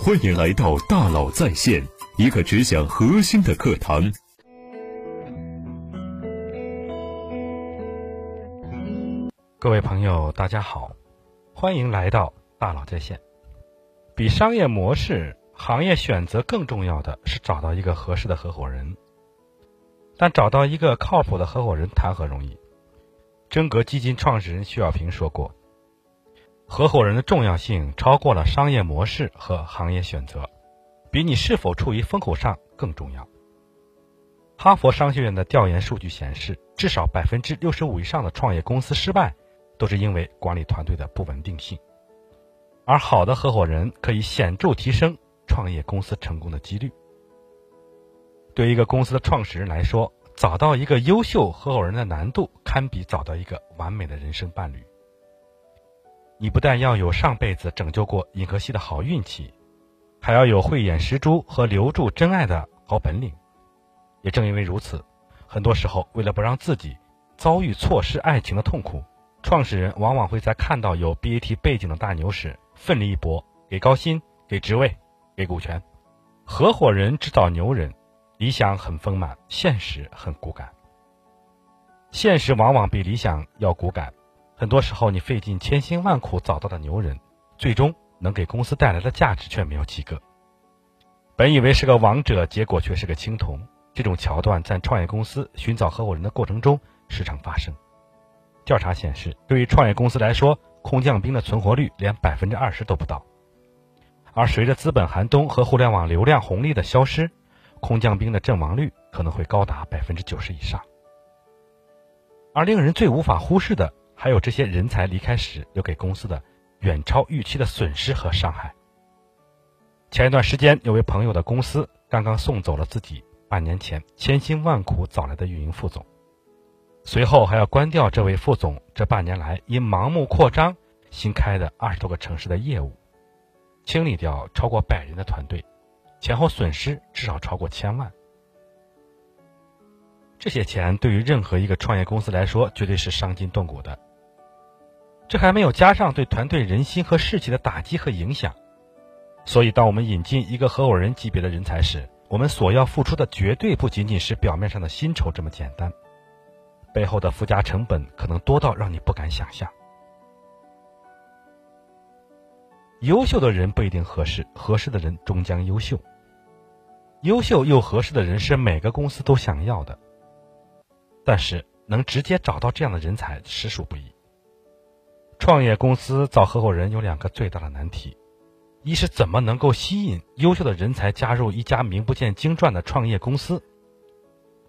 欢迎来到大佬在线，一个只讲核心的课堂。各位朋友，大家好，欢迎来到大佬在线。比商业模式、行业选择更重要的是找到一个合适的合伙人。但找到一个靠谱的合伙人谈何容易？真格基金创始人徐小平说过。合伙人的重要性超过了商业模式和行业选择，比你是否处于风口上更重要。哈佛商学院的调研数据显示，至少百分之六十五以上的创业公司失败，都是因为管理团队的不稳定性。而好的合伙人可以显著提升创业公司成功的几率。对一个公司的创始人来说，找到一个优秀合伙人的难度，堪比找到一个完美的人生伴侣。你不但要有上辈子拯救过银河系的好运气，还要有慧眼识珠和留住真爱的好本领。也正因为如此，很多时候为了不让自己遭遇错失爱情的痛苦，创始人往往会在看到有 BAT 背景的大牛时奋力一搏，给高薪、给职位、给股权。合伙人制造牛人，理想很丰满，现实很骨感。现实往往比理想要骨感。很多时候，你费尽千辛万苦找到的牛人，最终能给公司带来的价值却没有几个。本以为是个王者，结果却是个青铜。这种桥段在创业公司寻找合伙人的过程中时常发生。调查显示，对于创业公司来说，空降兵的存活率连百分之二十都不到。而随着资本寒冬和互联网流量红利的消失，空降兵的阵亡率可能会高达百分之九十以上。而令人最无法忽视的。还有这些人才离开时留给公司的远超预期的损失和伤害。前一段时间，有位朋友的公司刚刚送走了自己半年前千辛万苦找来的运营副总，随后还要关掉这位副总这半年来因盲目扩张新开的二十多个城市的业务，清理掉超过百人的团队，前后损失至少超过千万。这些钱对于任何一个创业公司来说，绝对是伤筋动骨的。这还没有加上对团队人心和士气的打击和影响，所以当我们引进一个合伙人级别的人才时，我们所要付出的绝对不仅仅是表面上的薪酬这么简单，背后的附加成本可能多到让你不敢想象。优秀的人不一定合适，合适的人终将优秀。优秀又合适的人是每个公司都想要的，但是能直接找到这样的人才实属不易。创业公司找合伙人有两个最大的难题：一是怎么能够吸引优秀的人才加入一家名不见经传的创业公司；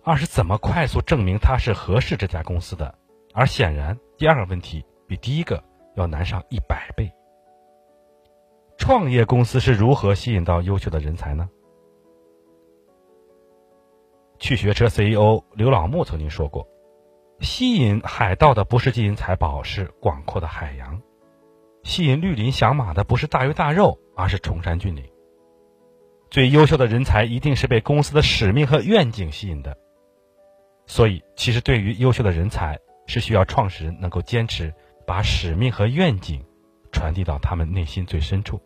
二是怎么快速证明他是合适这家公司的。而显然，第二个问题比第一个要难上一百倍。创业公司是如何吸引到优秀的人才呢？趣学车 CEO 刘老木曾经说过。吸引海盗的不是金银财宝，是广阔的海洋；吸引绿林响马的不是大鱼大肉，而是崇山峻岭。最优秀的人才一定是被公司的使命和愿景吸引的。所以，其实对于优秀的人才，是需要创始人能够坚持把使命和愿景传递到他们内心最深处，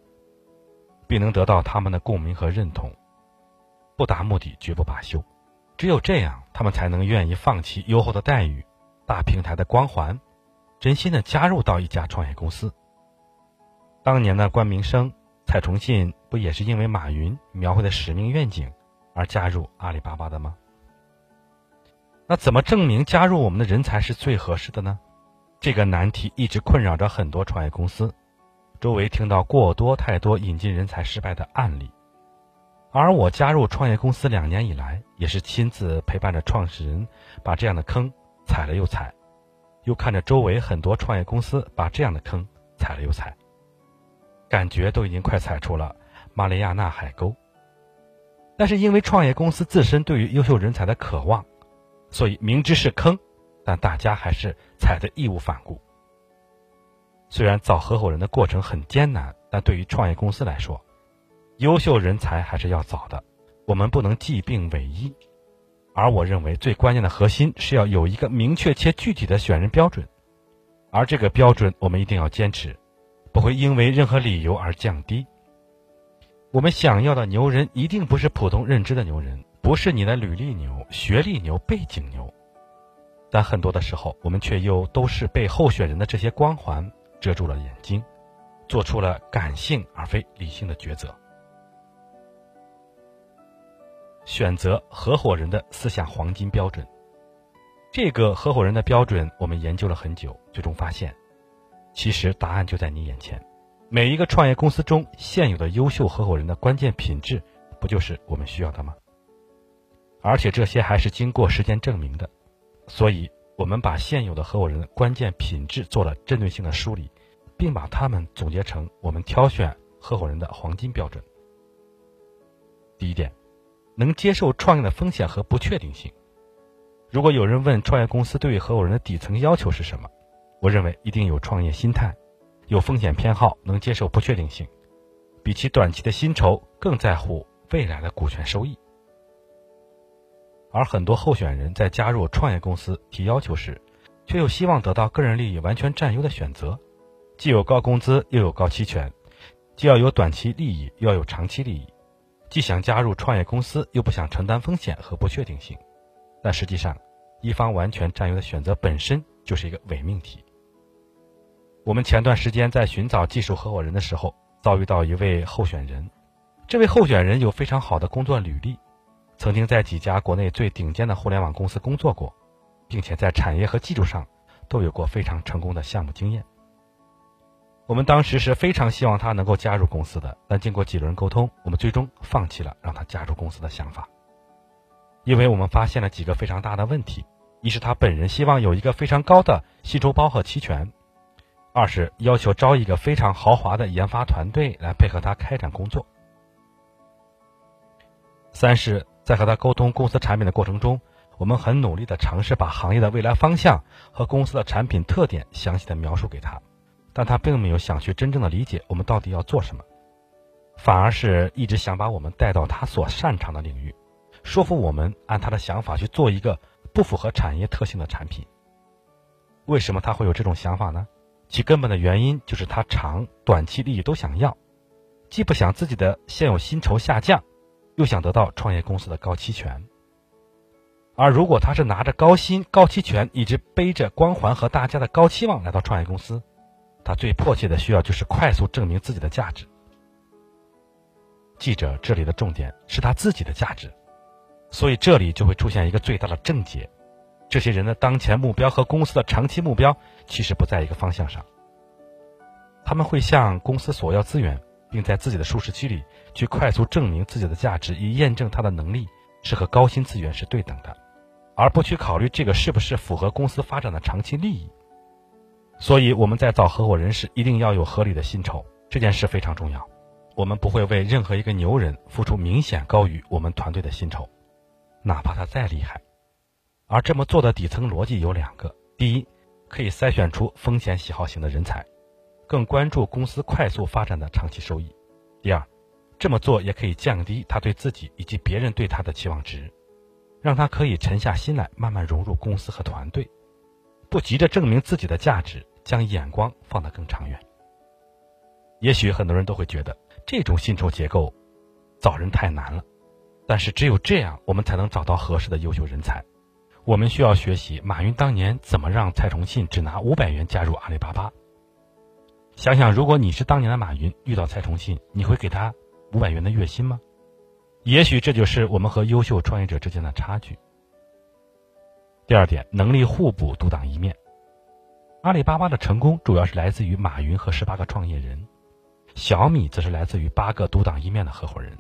并能得到他们的共鸣和认同。不达目的绝不罢休。只有这样，他们才能愿意放弃优厚的待遇、大平台的光环，真心的加入到一家创业公司。当年的关明生、蔡崇信不也是因为马云描绘的使命愿景而加入阿里巴巴的吗？那怎么证明加入我们的人才是最合适的呢？这个难题一直困扰着很多创业公司，周围听到过多太多引进人才失败的案例。而我加入创业公司两年以来，也是亲自陪伴着创始人把这样的坑踩了又踩，又看着周围很多创业公司把这样的坑踩了又踩，感觉都已经快踩出了马里亚纳海沟。但是因为创业公司自身对于优秀人才的渴望，所以明知是坑，但大家还是踩得义无反顾。虽然找合伙人的过程很艰难，但对于创业公司来说，优秀人才还是要找的，我们不能既病委医。而我认为最关键的核心是要有一个明确且具体的选人标准，而这个标准我们一定要坚持，不会因为任何理由而降低。我们想要的牛人一定不是普通认知的牛人，不是你的履历牛、学历牛、背景牛，但很多的时候，我们却又都是被候选人的这些光环遮住了眼睛，做出了感性而非理性的抉择。选择合伙人的四项黄金标准，这个合伙人的标准，我们研究了很久，最终发现，其实答案就在你眼前。每一个创业公司中现有的优秀合伙人的关键品质，不就是我们需要的吗？而且这些还是经过时间证明的，所以我们把现有的合伙人的关键品质做了针对性的梳理，并把它们总结成我们挑选合伙人的黄金标准。第一点，能接受创业的风险和不确定性。如果有人问创业公司对于合伙人的底层要求是什么，我认为一定有创业心态。有风险偏好，能接受不确定性，比起短期的薪酬更在乎未来的股权收益。而很多候选人在加入创业公司提要求时，却又希望得到个人利益完全占优的选择，既有高工资又有高期权，既要有短期利益又要有长期利益，既想加入创业公司又不想承担风险和不确定性。但实际上，一方完全占优的选择本身就是一个伪命题。我们前段时间在寻找技术合伙人的时候，遭遇到一位候选人。这位候选人有非常好的工作履历，曾经在几家国内最顶尖的互联网公司工作过，并且在产业和技术上都有过非常成功的项目经验。我们当时是非常希望他能够加入公司的，但经过几轮沟通，我们最终放弃了让他加入公司的想法，因为我们发现了几个非常大的问题：一是他本人希望有一个非常高的薪酬包和期权。二是要求招一个非常豪华的研发团队来配合他开展工作。三是，在和他沟通公司产品的过程中，我们很努力的尝试把行业的未来方向和公司的产品特点详细的描述给他，但他并没有想去真正的理解我们到底要做什么，反而是一直想把我们带到他所擅长的领域，说服我们按他的想法去做一个不符合产业特性的产品。为什么他会有这种想法呢？其根本的原因就是他长短期利益都想要，既不想自己的现有薪酬下降，又想得到创业公司的高期权。而如果他是拿着高薪、高期权，一直背着光环和大家的高期望来到创业公司，他最迫切的需要就是快速证明自己的价值。记者这里的重点是他自己的价值，所以这里就会出现一个最大的症结。这些人的当前目标和公司的长期目标其实不在一个方向上。他们会向公司索要资源，并在自己的舒适区里去快速证明自己的价值，以验证他的能力是和高薪资源是对等的，而不去考虑这个是不是符合公司发展的长期利益。所以我们在找合伙人时，一定要有合理的薪酬，这件事非常重要。我们不会为任何一个牛人付出明显高于我们团队的薪酬，哪怕他再厉害。而这么做的底层逻辑有两个：第一，可以筛选出风险喜好型的人才，更关注公司快速发展的长期收益；第二，这么做也可以降低他对自己以及别人对他的期望值，让他可以沉下心来，慢慢融入公司和团队，不急着证明自己的价值，将眼光放得更长远。也许很多人都会觉得这种薪酬结构找人太难了，但是只有这样，我们才能找到合适的优秀人才。我们需要学习马云当年怎么让蔡崇信只拿五百元加入阿里巴巴。想想，如果你是当年的马云，遇到蔡崇信，你会给他五百元的月薪吗？也许这就是我们和优秀创业者之间的差距。第二点，能力互补，独当一面。阿里巴巴的成功主要是来自于马云和十八个创业人，小米则是来自于八个独当一面的合伙人。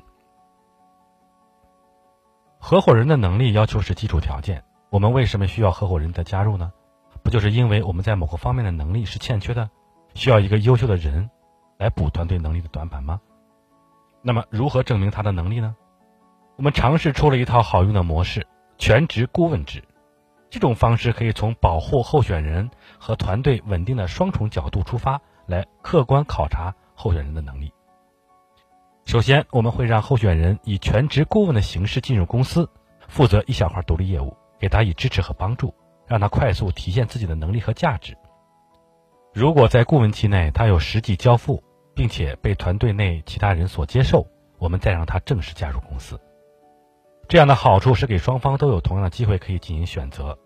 合伙人的能力要求是基础条件。我们为什么需要合伙人的加入呢？不就是因为我们在某个方面的能力是欠缺的，需要一个优秀的人来补团队能力的短板吗？那么如何证明他的能力呢？我们尝试出了一套好用的模式——全职顾问制。这种方式可以从保护候选人和团队稳定的双重角度出发，来客观考察候选人的能力。首先，我们会让候选人以全职顾问的形式进入公司，负责一小块独立业务。给他以支持和帮助，让他快速体现自己的能力和价值。如果在顾问期内他有实际交付，并且被团队内其他人所接受，我们再让他正式加入公司。这样的好处是给双方都有同样的机会可以进行选择，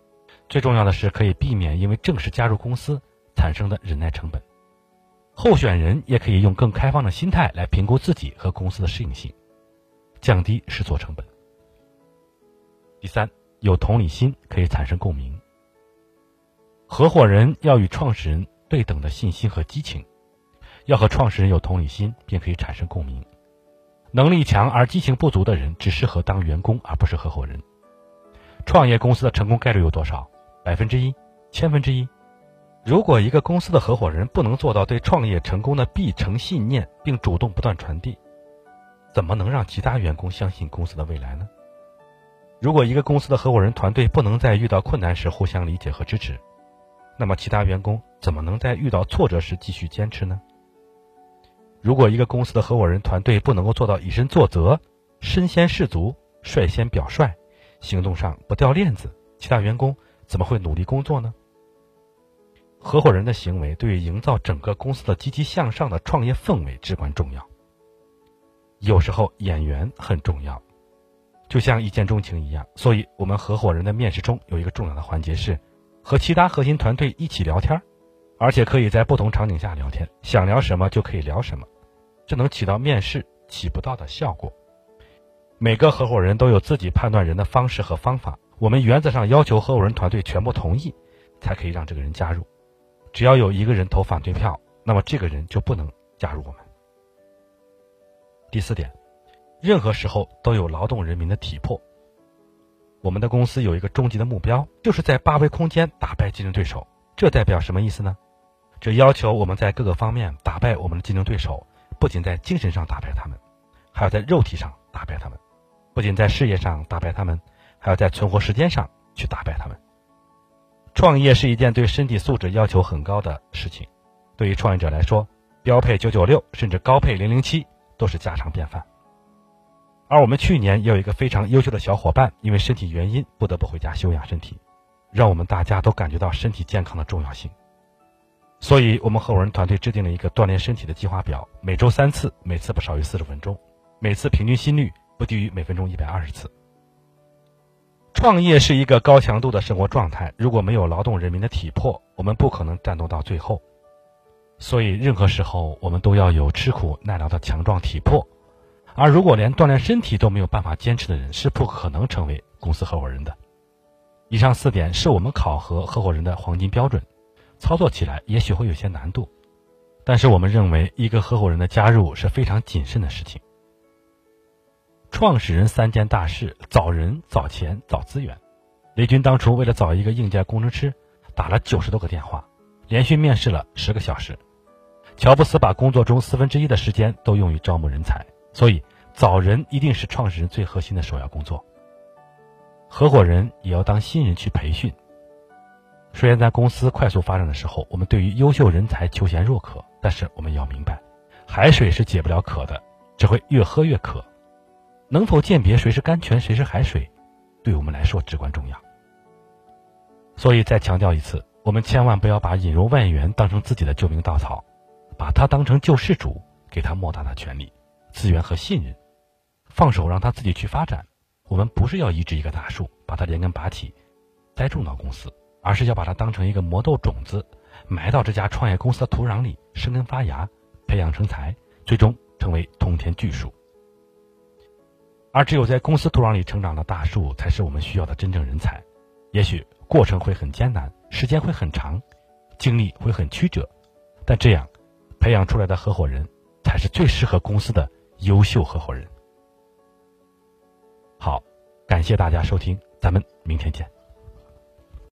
最重要的是可以避免因为正式加入公司产生的忍耐成本。候选人也可以用更开放的心态来评估自己和公司的适应性，降低试错成本。第三，有同理心可以产生共鸣。合伙人要与创始人对等的信心和激情，要和创始人有同理心，并可以产生共鸣。能力强而激情不足的人只适合当员工，而不是合伙人。创业公司的成功概率有多少？百分之一，千分之一。如果一个公司的合伙人不能做到对创业成功的必成信念，并主动不断传递，怎么能让其他员工相信公司的未来呢？如果一个公司的合伙人团队不能在遇到困难时互相理解和支持，那么其他员工怎么能在遇到挫折时继续坚持呢？如果一个公司的合伙人团队不能够做到以身作则、身先士卒、率先表率，行动上不掉链子，其他员工怎么会努力工作呢？合伙人的行为对于营造整个公司的积极向上的创业氛围至关重要。有时候演员很重要，就像一见钟情一样。所以，我们合伙人的面试中有一个重要的环节是和其他核心团队一起聊天。而且可以在不同场景下聊天，想聊什么就可以聊什么，这能起到面试起不到的效果。每个合伙人都有自己判断人的方式和方法，我们原则上要求合伙人团队全部同意，才可以让这个人加入。只要有一个人投反对票，那么这个人就不能加入我们。第四点，任何时候都有劳动人民的体魄。我们的公司有一个终极的目标，就是在八维空间打败竞争对手。这代表什么意思呢？这要求我们在各个方面打败我们的竞争对手，不仅在精神上打败他们，还要在肉体上打败他们；不仅在事业上打败他们，还要在存活时间上去打败他们。创业是一件对身体素质要求很高的事情，对于创业者来说，标配九九六甚至高配零零七都是家常便饭。而我们去年也有一个非常优秀的小伙伴，因为身体原因不得不回家休养身体，让我们大家都感觉到身体健康的重要性。所以，我们合伙人团队制定了一个锻炼身体的计划表，每周三次，每次不少于四十分钟，每次平均心率不低于每分钟一百二十次。创业是一个高强度的生活状态，如果没有劳动人民的体魄，我们不可能战斗到最后。所以，任何时候我们都要有吃苦耐劳的强壮体魄。而如果连锻炼身体都没有办法坚持的人，是不可能成为公司合伙人的。以上四点是我们考核合伙人的黄金标准。操作起来也许会有些难度，但是我们认为一个合伙人的加入是非常谨慎的事情。创始人三件大事：找人、找钱、找资源。雷军当初为了找一个硬件工程师，打了九十多个电话，连续面试了十个小时。乔布斯把工作中四分之一的时间都用于招募人才，所以找人一定是创始人最核心的首要工作。合伙人也要当新人去培训。虽然在公司快速发展的时候，我们对于优秀人才求贤若渴，但是我们要明白，海水是解不了渴的，只会越喝越渴。能否鉴别谁是甘泉，谁是海水，对我们来说至关重要。所以再强调一次，我们千万不要把引入外援当成自己的救命稻草，把他当成救世主，给他莫大的权利、资源和信任，放手让他自己去发展。我们不是要移植一个大树，把它连根拔起，栽种到公司。而是要把它当成一个魔豆种子，埋到这家创业公司的土壤里，生根发芽，培养成才，最终成为通天巨树。而只有在公司土壤里成长的大树，才是我们需要的真正人才。也许过程会很艰难，时间会很长，经历会很曲折，但这样培养出来的合伙人，才是最适合公司的优秀合伙人。好，感谢大家收听，咱们明天见。